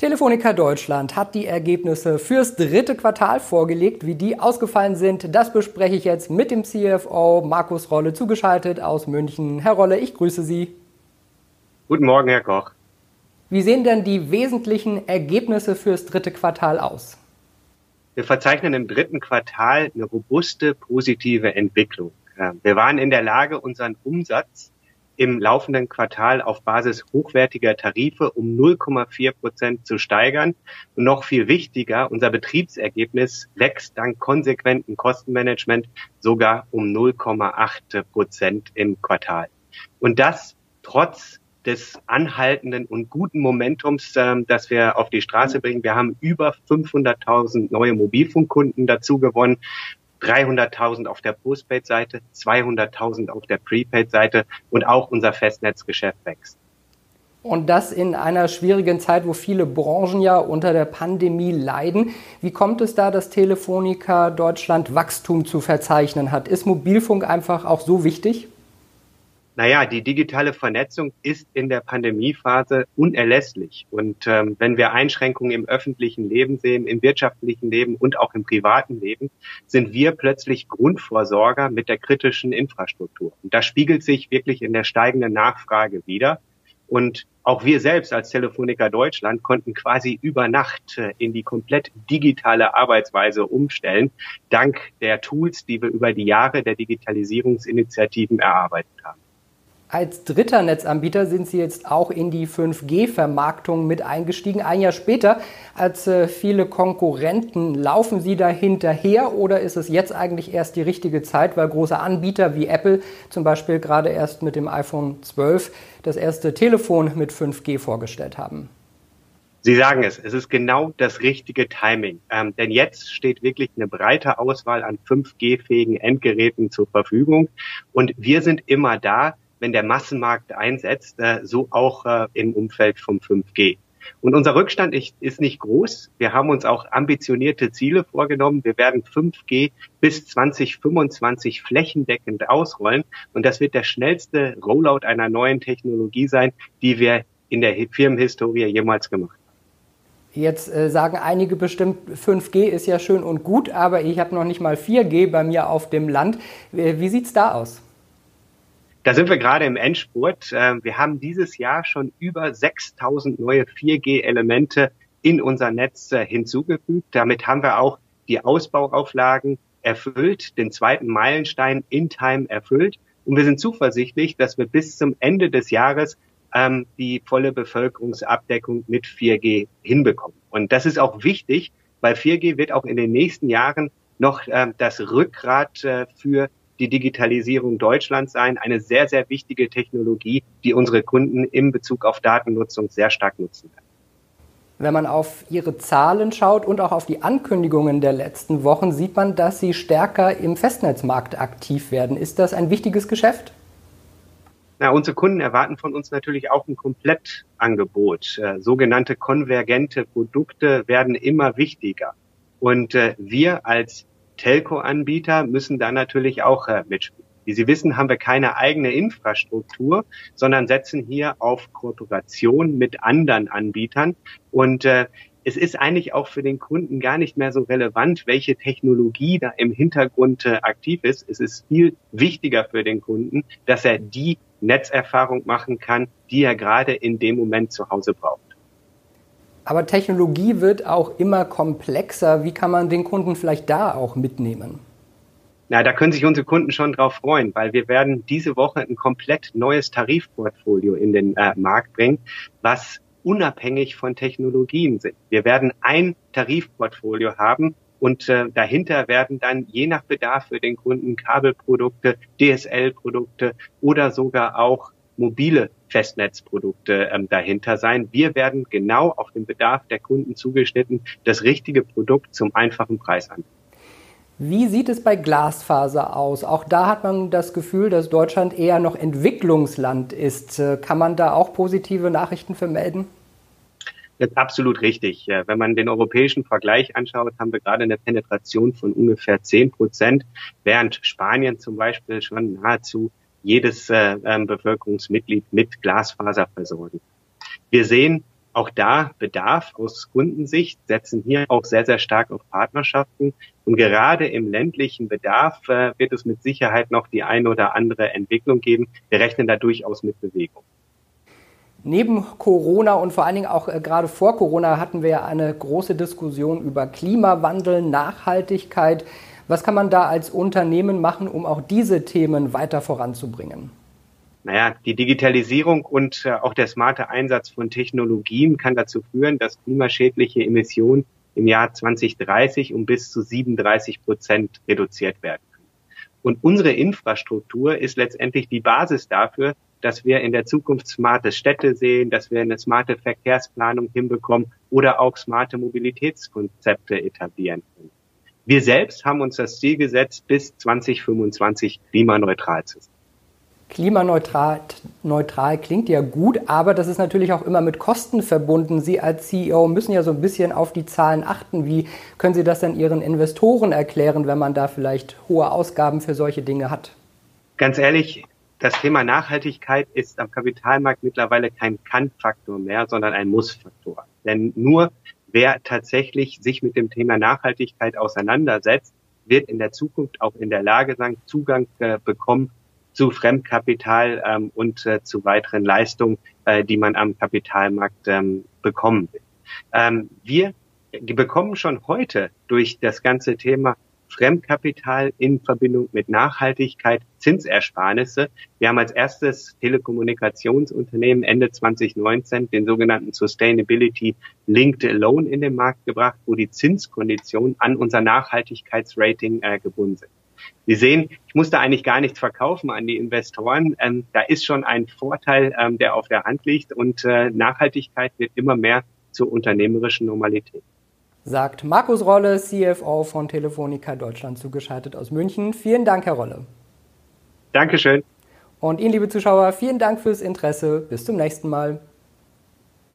Telefonica Deutschland hat die Ergebnisse fürs dritte Quartal vorgelegt. Wie die ausgefallen sind, das bespreche ich jetzt mit dem CFO Markus Rolle zugeschaltet aus München. Herr Rolle, ich grüße Sie. Guten Morgen, Herr Koch. Wie sehen denn die wesentlichen Ergebnisse fürs dritte Quartal aus? Wir verzeichnen im dritten Quartal eine robuste positive Entwicklung. Wir waren in der Lage, unseren Umsatz im laufenden Quartal auf Basis hochwertiger Tarife um 0,4 Prozent zu steigern. Und noch viel wichtiger, unser Betriebsergebnis wächst dank konsequenten Kostenmanagement sogar um 0,8 Prozent im Quartal. Und das trotz des anhaltenden und guten Momentums, äh, das wir auf die Straße bringen. Wir haben über 500.000 neue Mobilfunkkunden dazu gewonnen 300.000 auf der Postpaid-Seite, 200.000 auf der Prepaid-Seite und auch unser Festnetzgeschäft wächst. Und das in einer schwierigen Zeit, wo viele Branchen ja unter der Pandemie leiden. Wie kommt es da, dass Telefonica Deutschland Wachstum zu verzeichnen hat? Ist Mobilfunk einfach auch so wichtig? Naja, die digitale Vernetzung ist in der Pandemiephase unerlässlich. Und ähm, wenn wir Einschränkungen im öffentlichen Leben sehen, im wirtschaftlichen Leben und auch im privaten Leben, sind wir plötzlich Grundvorsorger mit der kritischen Infrastruktur. Und das spiegelt sich wirklich in der steigenden Nachfrage wieder. Und auch wir selbst als Telefonica Deutschland konnten quasi über Nacht äh, in die komplett digitale Arbeitsweise umstellen, dank der Tools, die wir über die Jahre der Digitalisierungsinitiativen erarbeitet haben. Als dritter Netzanbieter sind Sie jetzt auch in die 5G-Vermarktung mit eingestiegen. Ein Jahr später als äh, viele Konkurrenten. Laufen Sie da hinterher oder ist es jetzt eigentlich erst die richtige Zeit, weil große Anbieter wie Apple zum Beispiel gerade erst mit dem iPhone 12 das erste Telefon mit 5G vorgestellt haben? Sie sagen es, es ist genau das richtige Timing. Ähm, denn jetzt steht wirklich eine breite Auswahl an 5G-fähigen Endgeräten zur Verfügung. Und wir sind immer da, wenn der Massenmarkt einsetzt, äh, so auch äh, im Umfeld vom 5G. Und unser Rückstand ist nicht groß. Wir haben uns auch ambitionierte Ziele vorgenommen. Wir werden 5G bis 2025 flächendeckend ausrollen. Und das wird der schnellste Rollout einer neuen Technologie sein, die wir in der Firmenhistorie jemals gemacht haben. Jetzt äh, sagen einige bestimmt, 5G ist ja schön und gut, aber ich habe noch nicht mal 4G bei mir auf dem Land. Wie, wie sieht's da aus? Da sind wir gerade im Endspurt. Ähm, wir haben dieses Jahr schon über 6000 neue 4G-Elemente in unser Netz äh, hinzugefügt. Damit haben wir auch die Ausbauauflagen erfüllt, den zweiten Meilenstein in Time erfüllt. Und wir sind zuversichtlich, dass wir bis zum Ende des Jahres ähm, die volle Bevölkerungsabdeckung mit 4G hinbekommen. Und das ist auch wichtig, weil 4G wird auch in den nächsten Jahren noch ähm, das Rückgrat äh, für die Digitalisierung Deutschlands sein. Eine sehr, sehr wichtige Technologie, die unsere Kunden im Bezug auf Datennutzung sehr stark nutzen werden. Wenn man auf Ihre Zahlen schaut und auch auf die Ankündigungen der letzten Wochen, sieht man, dass Sie stärker im Festnetzmarkt aktiv werden. Ist das ein wichtiges Geschäft? Na, unsere Kunden erwarten von uns natürlich auch ein Komplettangebot. Äh, sogenannte konvergente Produkte werden immer wichtiger. Und äh, wir als Telco-Anbieter müssen da natürlich auch äh, mitspielen. Wie Sie wissen, haben wir keine eigene Infrastruktur, sondern setzen hier auf Kooperation mit anderen Anbietern. Und äh, es ist eigentlich auch für den Kunden gar nicht mehr so relevant, welche Technologie da im Hintergrund äh, aktiv ist. Es ist viel wichtiger für den Kunden, dass er die Netzerfahrung machen kann, die er gerade in dem Moment zu Hause braucht. Aber Technologie wird auch immer komplexer. Wie kann man den Kunden vielleicht da auch mitnehmen? Na, da können sich unsere Kunden schon drauf freuen, weil wir werden diese Woche ein komplett neues Tarifportfolio in den äh, Markt bringen, was unabhängig von Technologien sind. Wir werden ein Tarifportfolio haben und äh, dahinter werden dann je nach Bedarf für den Kunden Kabelprodukte, DSL-Produkte oder sogar auch mobile Festnetzprodukte ähm, dahinter sein. Wir werden genau auf den Bedarf der Kunden zugeschnitten das richtige Produkt zum einfachen Preis anbieten. Wie sieht es bei Glasfaser aus? Auch da hat man das Gefühl, dass Deutschland eher noch Entwicklungsland ist. Äh, kann man da auch positive Nachrichten vermelden? Das ist absolut richtig. Wenn man den europäischen Vergleich anschaut, haben wir gerade eine Penetration von ungefähr 10 Prozent, während Spanien zum Beispiel schon nahezu jedes äh, ähm, Bevölkerungsmitglied mit Glasfaser versorgen. Wir sehen auch da Bedarf aus Kundensicht, setzen hier auch sehr, sehr stark auf Partnerschaften. Und gerade im ländlichen Bedarf äh, wird es mit Sicherheit noch die eine oder andere Entwicklung geben. Wir rechnen da durchaus mit Bewegung. Neben Corona und vor allen Dingen auch äh, gerade vor Corona hatten wir ja eine große Diskussion über Klimawandel, Nachhaltigkeit. Was kann man da als Unternehmen machen, um auch diese Themen weiter voranzubringen? Naja, die Digitalisierung und äh, auch der smarte Einsatz von Technologien kann dazu führen, dass klimaschädliche Emissionen im Jahr 2030 um bis zu 37 Prozent reduziert werden. Und unsere Infrastruktur ist letztendlich die Basis dafür, dass wir in der Zukunft smarte Städte sehen, dass wir eine smarte Verkehrsplanung hinbekommen oder auch smarte Mobilitätskonzepte etablieren können. Wir selbst haben uns das Ziel gesetzt, bis 2025 klimaneutral zu sein. Klimaneutral neutral klingt ja gut, aber das ist natürlich auch immer mit Kosten verbunden. Sie als CEO müssen ja so ein bisschen auf die Zahlen achten. Wie können Sie das denn Ihren Investoren erklären, wenn man da vielleicht hohe Ausgaben für solche Dinge hat? Ganz ehrlich, das Thema Nachhaltigkeit ist am Kapitalmarkt mittlerweile kein Kann-Faktor mehr, sondern ein Muss-Faktor. Denn nur wer tatsächlich sich mit dem Thema Nachhaltigkeit auseinandersetzt, wird in der Zukunft auch in der Lage sein, Zugang äh, bekommen zu Fremdkapital ähm, und äh, zu weiteren Leistungen, äh, die man am Kapitalmarkt ähm, bekommen will. Ähm, wir bekommen schon heute durch das ganze Thema Fremdkapital in Verbindung mit Nachhaltigkeit Zinsersparnisse. Wir haben als erstes Telekommunikationsunternehmen Ende 2019 den sogenannten Sustainability Linked Loan in den Markt gebracht, wo die Zinskonditionen an unser Nachhaltigkeitsrating äh, gebunden sind. Sie sehen, ich muss da eigentlich gar nichts verkaufen an die Investoren. Ähm, da ist schon ein Vorteil, ähm, der auf der Hand liegt und äh, Nachhaltigkeit wird immer mehr zur unternehmerischen Normalität. Sagt Markus Rolle, CFO von Telefonica Deutschland, zugeschaltet aus München. Vielen Dank, Herr Rolle. Dankeschön. Und Ihnen, liebe Zuschauer, vielen Dank fürs Interesse. Bis zum nächsten Mal.